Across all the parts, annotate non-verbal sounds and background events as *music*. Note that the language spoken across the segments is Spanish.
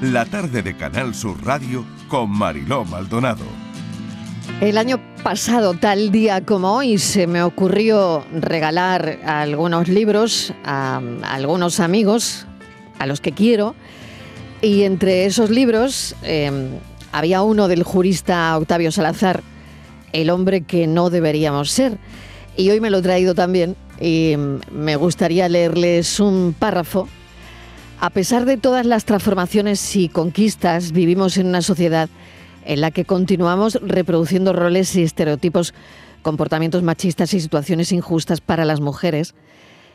la tarde de Canal Sur Radio con Mariló Maldonado. El año pasado, tal día como hoy, se me ocurrió regalar algunos libros a, algunos amigos, a los que quiero, y entre esos libros em, había uno del jurista Octavio Salazar, El hombre que no deberíamos ser. Y hoy me lo he traído también y me gustaría leerles un párrafo. A pesar de todas las transformaciones y conquistas, vivimos en una sociedad en la que continuamos reproduciendo roles y estereotipos, comportamientos machistas y situaciones injustas para las mujeres.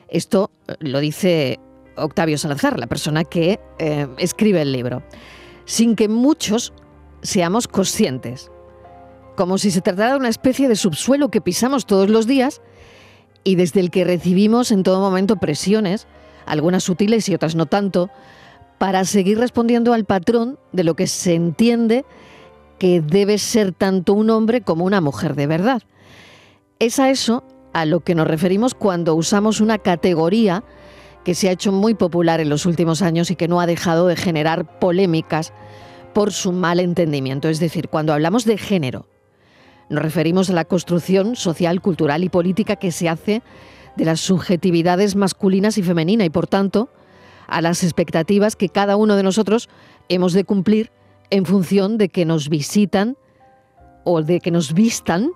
Esto lo dice Octavio Salazar, la persona que eh, escribe el libro, sin que muchos seamos conscientes, como si se tratara de una especie de subsuelo que pisamos todos los días y desde el que recibimos en todo momento presiones, algunas sutiles y otras no tanto, para seguir respondiendo al patrón de lo que se entiende que debe ser tanto un hombre como una mujer de verdad. Es a eso a lo que nos referimos cuando usamos una categoría que se ha hecho muy popular en los últimos años y que no ha dejado de generar polémicas por su mal entendimiento. Es decir, cuando hablamos de género, nos referimos a la construcción social, cultural y política que se hace de las subjetividades masculinas y femeninas y, por tanto, a las expectativas que cada uno de nosotros hemos de cumplir en función de que nos visitan o de que nos vistan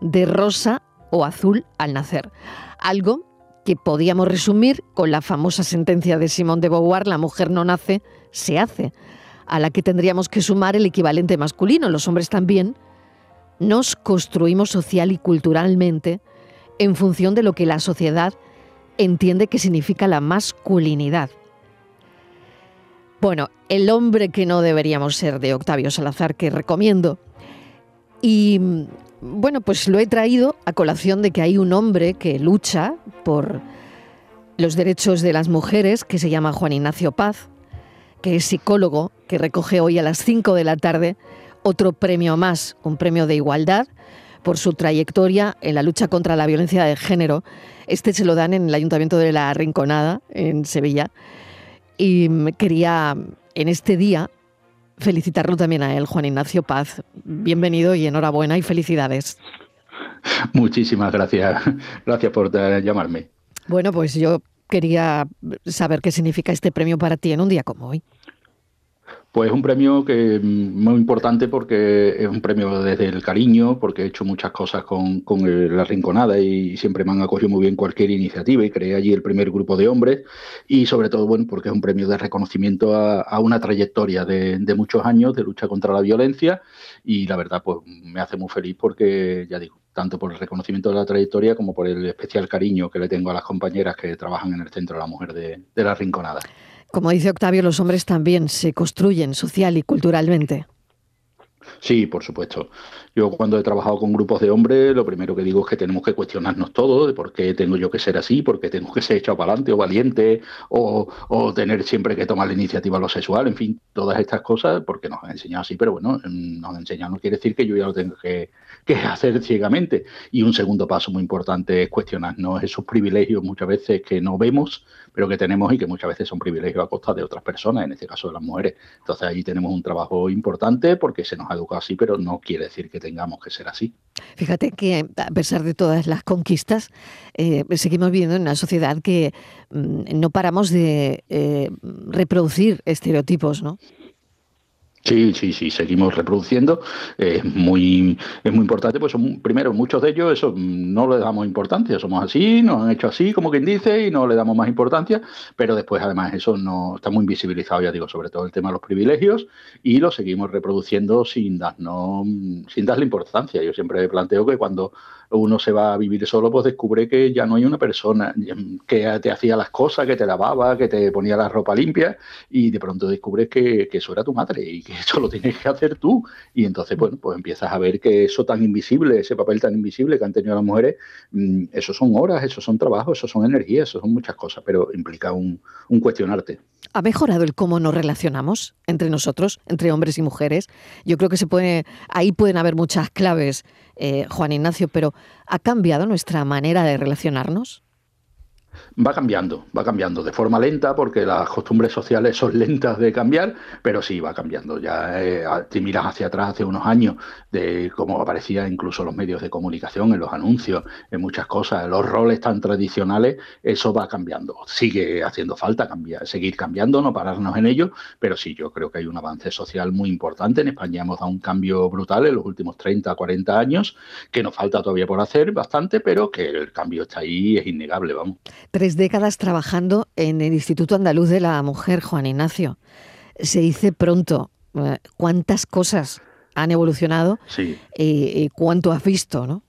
de rosa o azul al nacer. Algo que podíamos resumir con la famosa sentencia de Simón de Beauvoir, la mujer no nace, se hace, a la que tendríamos que sumar el equivalente masculino. Los hombres también nos construimos social y culturalmente en función de lo que la sociedad entiende que significa la masculinidad. Bueno, El hombre que no deberíamos ser de Octavio Salazar, que recomiendo. Y bueno, pues lo he traído a colación de que hay un hombre que lucha por los derechos de las mujeres, que se llama Juan Ignacio Paz, que es psicólogo, que recoge hoy a las 5 de la tarde otro premio más, un premio de igualdad por su trayectoria en la lucha contra la violencia de género. Este se lo dan en el Ayuntamiento de la Rinconada, en Sevilla. Y quería en este día felicitarlo también a él, Juan Ignacio Paz. Bienvenido y enhorabuena y felicidades. Muchísimas gracias. Gracias por llamarme. Bueno, pues yo quería saber qué significa este premio para ti en un día como hoy. Pues un premio que mm, muy importante porque es un premio desde el cariño, porque he hecho muchas cosas con, la Rinconada y siempre me han acogido muy bien cualquier iniciativa y creé allí el primer grupo de hombres y sobre todo, bueno, porque es un premio de reconocimiento a, una trayectoria de, muchos años de lucha contra la violencia y la verdad, pues me hace muy feliz porque, ya digo, tanto por el reconocimiento de la trayectoria como por el especial cariño que le tengo a las compañeras que trabajan en el Centro de la Mujer de, de la Rinconada. Como dice Octavio, los hombres también se construyen social y culturalmente. Sí, por supuesto. Yo cuando he trabajado con grupos de hombres, lo primero que digo es que tenemos que cuestionarnos todo, de por qué tengo yo que ser así, por qué tengo que ser echado para adelante o valiente, o, o, tener siempre que tomar la iniciativa a lo sexual, en fin, todas estas cosas, porque nos han enseñado así, pero bueno, nos han enseñado no quiere decir que yo ya lo tenga que, que hacer ciegamente. Y un segundo paso muy importante es cuestionarnos esos privilegios muchas veces que no vemos pero que tenemos y que muchas veces son privilegios a costa de otras personas, en este caso de las mujeres. Entonces allí tenemos un trabajo importante porque se nos ha educado así, pero no quiere decir que tengamos que ser así. Fíjate que a pesar de todas las conquistas, eh, seguimos viviendo en una sociedad que mm, no paramos de eh, reproducir estereotipos, ¿no? Sí, sí, sí, seguimos reproduciendo. Es muy, es muy importante, pues son, primero, muchos de ellos eso no le damos importancia, somos así, nos han hecho así, como quien dice, y no le damos más importancia, pero después además eso no está muy invisibilizado, ya digo, sobre todo el tema de los privilegios, y lo seguimos reproduciendo sin darnos, sin darle importancia. Yo siempre planteo que cuando uno se va a vivir solo, pues descubre que ya no hay una persona que te hacía las cosas, que te lavaba, que te ponía la ropa limpia, y de pronto descubres que, eso era tu madre y que eso lo tienes que hacer tú. Y entonces, bueno, pues empiezas a ver que eso tan invisible, ese papel tan invisible que han tenido las mujeres, mm, eso son horas, eso son trabajos, eso son energías, eso son muchas cosas, pero implica un, un cuestionarte. ¿Ha mejorado el cómo nos relacionamos entre nosotros, entre hombres y mujeres? Yo creo que se puede, ahí pueden haber muchas claves, eh, Juan Ignacio, pero ¿ha cambiado nuestra manera de relacionarnos? Va cambiando, va cambiando de forma lenta porque las costumbres sociales son lentas de cambiar, pero sí va cambiando. Ya eh, te miras hacia atrás hace unos años de cómo aparecía incluso los medios de comunicación, en los anuncios, en muchas cosas, los roles tan tradicionales, eso va cambiando. Sigue haciendo falta cambiar, seguir cambiando, no pararnos en ello, pero sí, yo creo que hay un avance social muy importante. En España hemos dado un cambio brutal en los últimos 30, 40 años, que nos falta todavía por hacer bastante, pero que el cambio está ahí, es innegable, vamos décadas trabajando en el Instituto Andaluz de la Mujer, Juan Ignacio. Se dice pronto eh, cuántas cosas han evolucionado y, cuánto has visto, ¿no?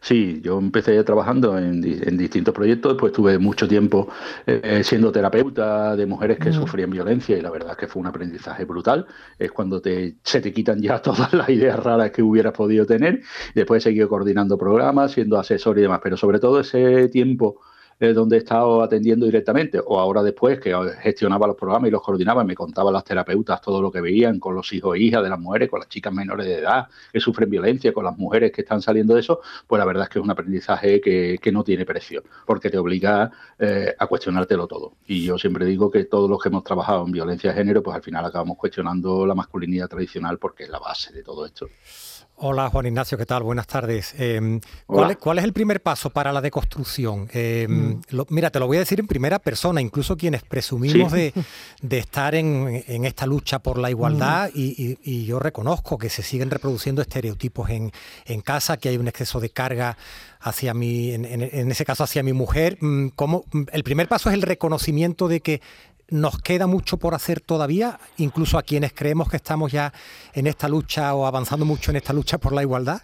Sí, yo empecé trabajando en, distintos proyectos, después tuve mucho tiempo eh, siendo terapeuta de mujeres que mm. sufrían violencia y la verdad es que fue un aprendizaje brutal. Es cuando te, se te quitan ya *laughs* todas las ideas raras que hubieras podido tener. Después he seguido coordinando programas, siendo asesor y demás, pero sobre todo ese tiempo eh, donde he estado atendiendo directamente, o ahora después que gestionaba los programas y los coordinaba y me contaban las terapeutas todo lo que veían con los hijos e hijas de las mujeres, con las chicas menores de edad que sufren violencia, con las mujeres que están saliendo de eso, pues la verdad es que es un aprendizaje que, no tiene precio, porque te obliga eh, a cuestionártelo todo. Y yo siempre digo que todos los que hemos trabajado en violencia de género, pues al final acabamos cuestionando la masculinidad tradicional porque es la base de todo esto. Hola Juan Ignacio, ¿qué tal? Buenas tardes. Em, ¿cuál, es, el primer paso para la deconstrucción? Em, mm. mira, te lo voy a decir en primera persona, incluso quienes presumimos de, estar en, esta lucha por la igualdad mm. y, yo reconozco que se siguen reproduciendo estereotipos en, casa, que hay un exceso de carga hacia mi, en, en ese caso hacia mi mujer. Mm, ¿Cómo, el primer paso es el reconocimiento de que nos queda mucho por hacer todavía, incluso a quienes creemos que estamos ya en esta lucha o avanzando mucho en esta lucha por la igualdad?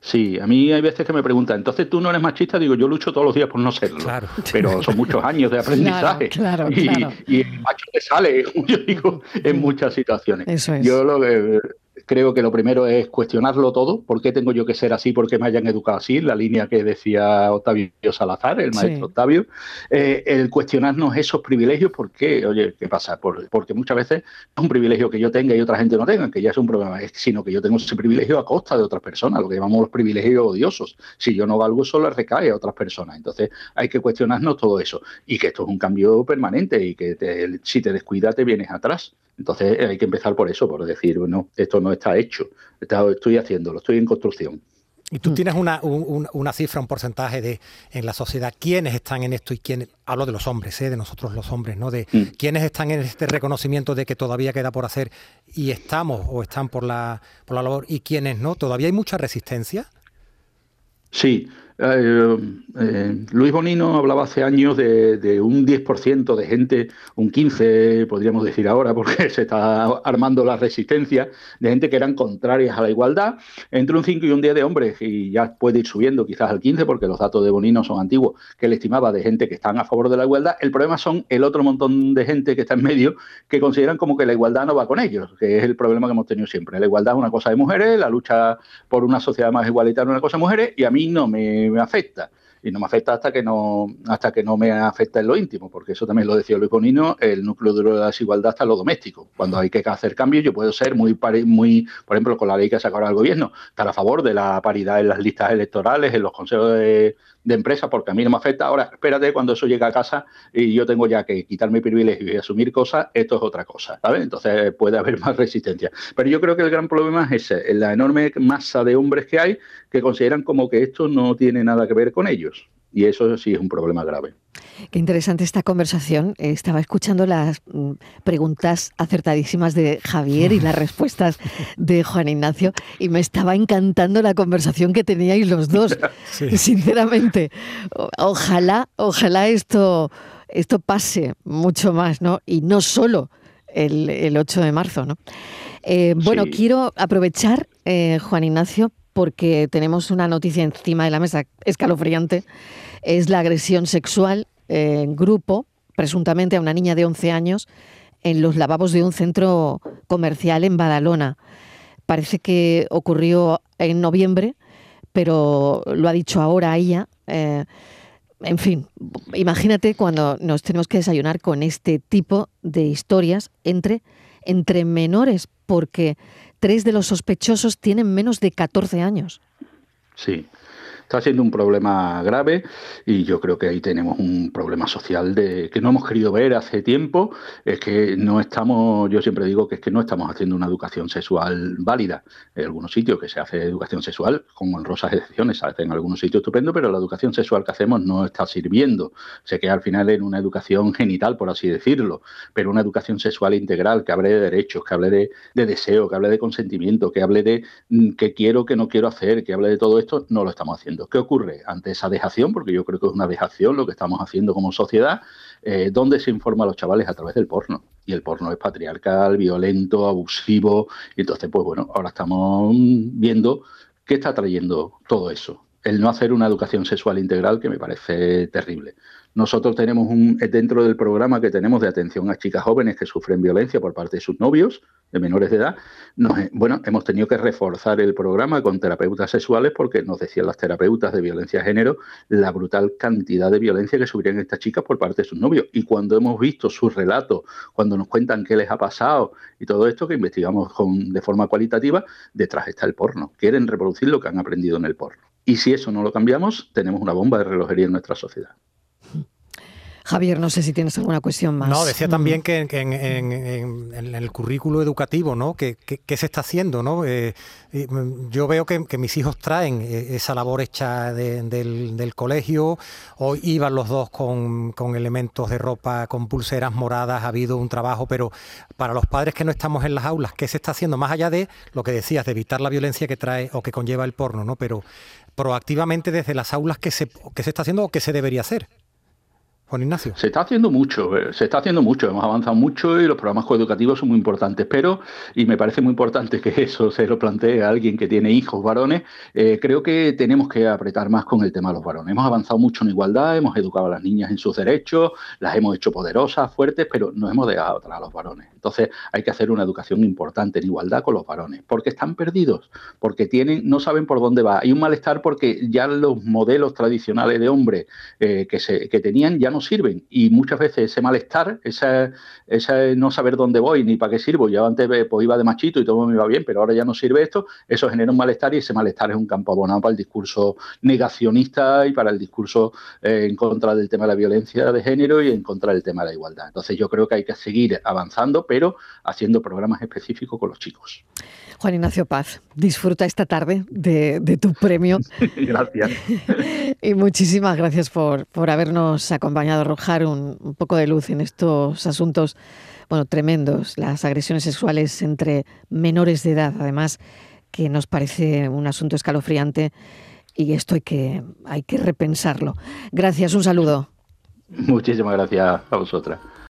Sí, a mí hay veces que me preguntan, entonces tú no eres machista, digo, yo lucho todos los días por no serlo. Claro. Pero son *laughs* muchos años de aprendizaje. Claro, y, y, el macho te sale, *laughs* yo digo, en muchas situaciones. Eso es. Yo lo que creo que lo primero es cuestionarlo todo. ¿Por qué tengo yo que ser así? ¿Por qué me hayan educado así? La línea que decía Octavio Salazar, el maestro Octavio. Eh, el cuestionarnos esos privilegios, ¿por qué? Oye, ¿qué pasa? porque muchas veces es un privilegio que yo tenga y otra gente no tenga, que ya es un problema, sino que yo tengo ese privilegio a costa de otras personas, lo que llamamos los privilegios odiosos. Si yo no valgo eso, le recae a otras personas. Entonces hay que cuestionarnos todo eso. Y que esto es un cambio permanente y que si te descuidas te vienes atrás. Entonces hay que empezar por eso, por decir, bueno, esto no está hecho, estoy haciéndolo, estoy en construcción. Y tú tienes una, cifra, un porcentaje de en la sociedad, quiénes están en esto y quiénes, hablo de los hombres, ¿eh? de nosotros los hombres, ¿no? De mm. quiénes están en este reconocimiento de que todavía queda por hacer y estamos o están por la, por la labor y quiénes no. ¿Todavía hay mucha resistencia? Sí, eh, eh, Luis Bonino hablaba hace años de, un 10% de gente, un 15% podríamos decir ahora, porque *laughs* se está armando la resistencia, de gente que eran contrarias a la igualdad, entre un 5 y un 10 de hombres, y ya puede ir subiendo quizás al 15%, porque los datos de Bonino son antiguos, que él estimaba de gente que están a favor de la igualdad. El problema son el otro montón de gente que está en medio, que consideran como que la igualdad no va con ellos, que es el problema que hemos tenido siempre. La igualdad es una cosa de mujeres, la lucha por una sociedad más igualitaria es una cosa de mujeres, y a mí no me me afecta y no me afecta hasta que no hasta que no me afecta en lo íntimo, porque eso también lo decía Luis Bonino, el núcleo de la desigualdad está en lo doméstico. Cuando hay que hacer cambios, yo puedo ser muy, muy por ejemplo, con la ley que ha sacado el gobierno, estar a favor de la paridad en las listas electorales, en los consejos de, de empresa porque a mí no me afecta. Ahora, espérate, cuando eso llega a casa y yo tengo ya que quitar mi privilegio y asumir cosas, esto es otra cosa, ¿sabes? Entonces puede haber más resistencia. Pero yo creo que el gran problema es ese, la enorme masa de hombres que hay que consideran como que esto no tiene nada que ver con ellos. Y eso sí es un problema grave. Qué interesante esta conversación. Estaba escuchando las mm, preguntas acertadísimas de Javier y las respuestas de Juan Ignacio y me estaba encantando la conversación que teníais los dos. *laughs* Sinceramente, ojalá, ojalá esto, esto pase mucho más, ¿no? Y no solo el, 8 de marzo, ¿no? Eh, bueno, quiero aprovechar, eh, Juan Ignacio, porque tenemos una noticia encima de la mesa escalofriante. Es la agresión sexual en grupo, presuntamente a una niña de 11 años, en los lavabos de un centro comercial en Badalona. Parece que ocurrió en noviembre, pero lo ha dicho ahora ella. Eh, en fin, imagínate cuando nos tenemos que desayunar con este tipo de historias entre, entre menores, porque tres de los sospechosos tienen menos de 14 años. Sí, está siendo un problema grave y yo creo que ahí tenemos un problema social de que no hemos querido ver hace tiempo, es que no estamos, yo siempre digo que es que no estamos haciendo una educación sexual válida. En algunos sitios que se hace educación sexual, con honrosas excepciones, se hace en algunos sitios estupendo, pero la educación sexual que hacemos no está sirviendo. Se queda al final en una educación genital, por así decirlo, pero una educación sexual integral que hable de derechos, que hable de, de deseo, que hable de consentimiento, que hable de mm, qué quiero, qué no quiero hacer, que hable de todo esto, no lo estamos haciendo. ¿Qué ocurre ante esa dejación? Porque yo creo que es una dejación lo que estamos haciendo como sociedad, eh, donde se informa a los chavales a través del porno. Y el porno es patriarcal, violento, abusivo. Y entonces, pues bueno, ahora estamos viendo qué está trayendo todo eso. El no hacer una educación sexual integral que me parece terrible. Nosotros tenemos un, dentro del programa que tenemos de atención a chicas jóvenes que sufren violencia por parte de sus novios, de menores de edad. bueno, hemos tenido que reforzar el programa con terapeutas sexuales porque nos decían las terapeutas de violencia de género la brutal cantidad de violencia que sufrían estas chicas por parte de sus novios. Y cuando hemos visto sus relatos, cuando nos cuentan qué les ha pasado y todo esto que investigamos con, de forma cualitativa, detrás está el porno. Quieren reproducir lo que han aprendido en el porno. Y si eso no lo cambiamos, tenemos una bomba de relojería en nuestra sociedad. Javier, no sé si tienes alguna cuestión más. No, decía también que en, el currículo educativo, ¿no? ¿Qué, se está haciendo, no? Eh, mm, yo veo que, mis hijos traen eh, esa labor hecha del, colegio. Hoy iban los dos con, elementos de ropa, con pulseras moradas. Ha habido un trabajo, pero para los padres que no estamos en las aulas, ¿qué se está haciendo? Más allá de lo que decías, de evitar la violencia que trae o que conlleva el porno, ¿no? Pero proactivamente desde las aulas, ¿qué se, qué se está haciendo o qué se debería hacer? Juan Ignacio. Se está haciendo mucho, eh, se está haciendo mucho, hemos avanzado mucho y los programas coeducativos son muy importantes, pero, y me parece muy importante que *laughs* eso se lo plantee a alguien que tiene hijos varones, eh, creo que tenemos que apretar más con el tema de los varones. Hemos avanzado mucho en igualdad, hemos educado a las niñas en sus derechos, las hemos hecho poderosas, fuertes, pero nos hemos dejado atrás a los varones. Entonces hay que hacer una educación importante en igualdad con los varones, porque están perdidos, porque tienen, no saben por dónde va. Hay un malestar porque ya los modelos tradicionales de hombre eh, que, se, que tenían ya no sirven. Y muchas veces ese malestar, ese, no saber dónde voy ni para qué sirvo, yo antes pues, iba de machito y todo me iba bien, pero ahora ya no sirve esto, eso genera un malestar y ese malestar es un campo abonado para el discurso negacionista y para el discurso eh, en contra del tema de la violencia de género y en contra del tema de la igualdad. Entonces yo creo que hay que seguir avanzando, pero haciendo programas específicos con los chicos. Juan Ignacio Paz, disfruta esta tarde de, tu premio. *laughs* gracias. *laughs* y muchísimas gracias por, por habernos acompañado a arrojar un, poco de luz en estos asuntos, bueno, tremendos, las agresiones sexuales entre menores de edad, además, que nos parece un asunto escalofriante y esto hay que, hay que repensarlo. Gracias, un saludo. Muchísimas gracias a vosotras.